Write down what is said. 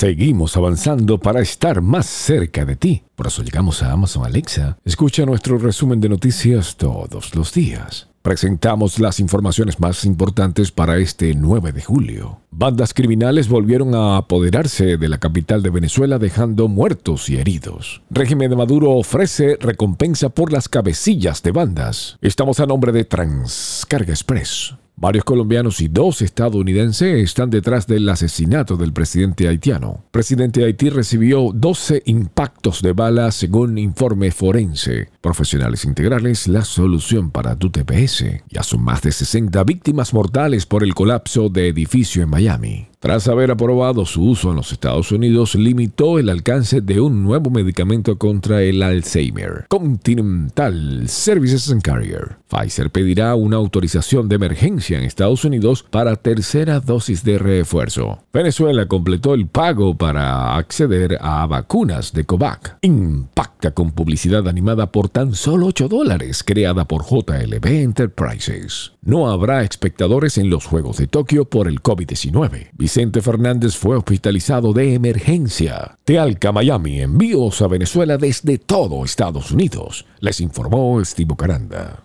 Seguimos avanzando para estar más cerca de ti. Por eso llegamos a Amazon Alexa. Escucha nuestro resumen de noticias todos los días. Presentamos las informaciones más importantes para este 9 de julio. Bandas criminales volvieron a apoderarse de la capital de Venezuela dejando muertos y heridos. Régimen de Maduro ofrece recompensa por las cabecillas de bandas. Estamos a nombre de Transcarga Express. Varios colombianos y dos estadounidenses están detrás del asesinato del presidente haitiano. El presidente de Haití recibió 12 impactos de bala según informe forense. Profesionales integrales, la solución para tu TPS. Ya son más de 60 víctimas mortales por el colapso de edificio en Miami tras haber aprobado su uso en los Estados Unidos, limitó el alcance de un nuevo medicamento contra el Alzheimer. Continental Services and Carrier. Pfizer pedirá una autorización de emergencia en Estados Unidos para tercera dosis de refuerzo. Venezuela completó el pago para acceder a vacunas de COVAC. Con publicidad animada por tan solo 8 dólares, creada por JLB Enterprises. No habrá espectadores en los Juegos de Tokio por el COVID-19. Vicente Fernández fue hospitalizado de emergencia. Tealca, Miami, envíos a Venezuela desde todo Estados Unidos. Les informó Estivo Caranda.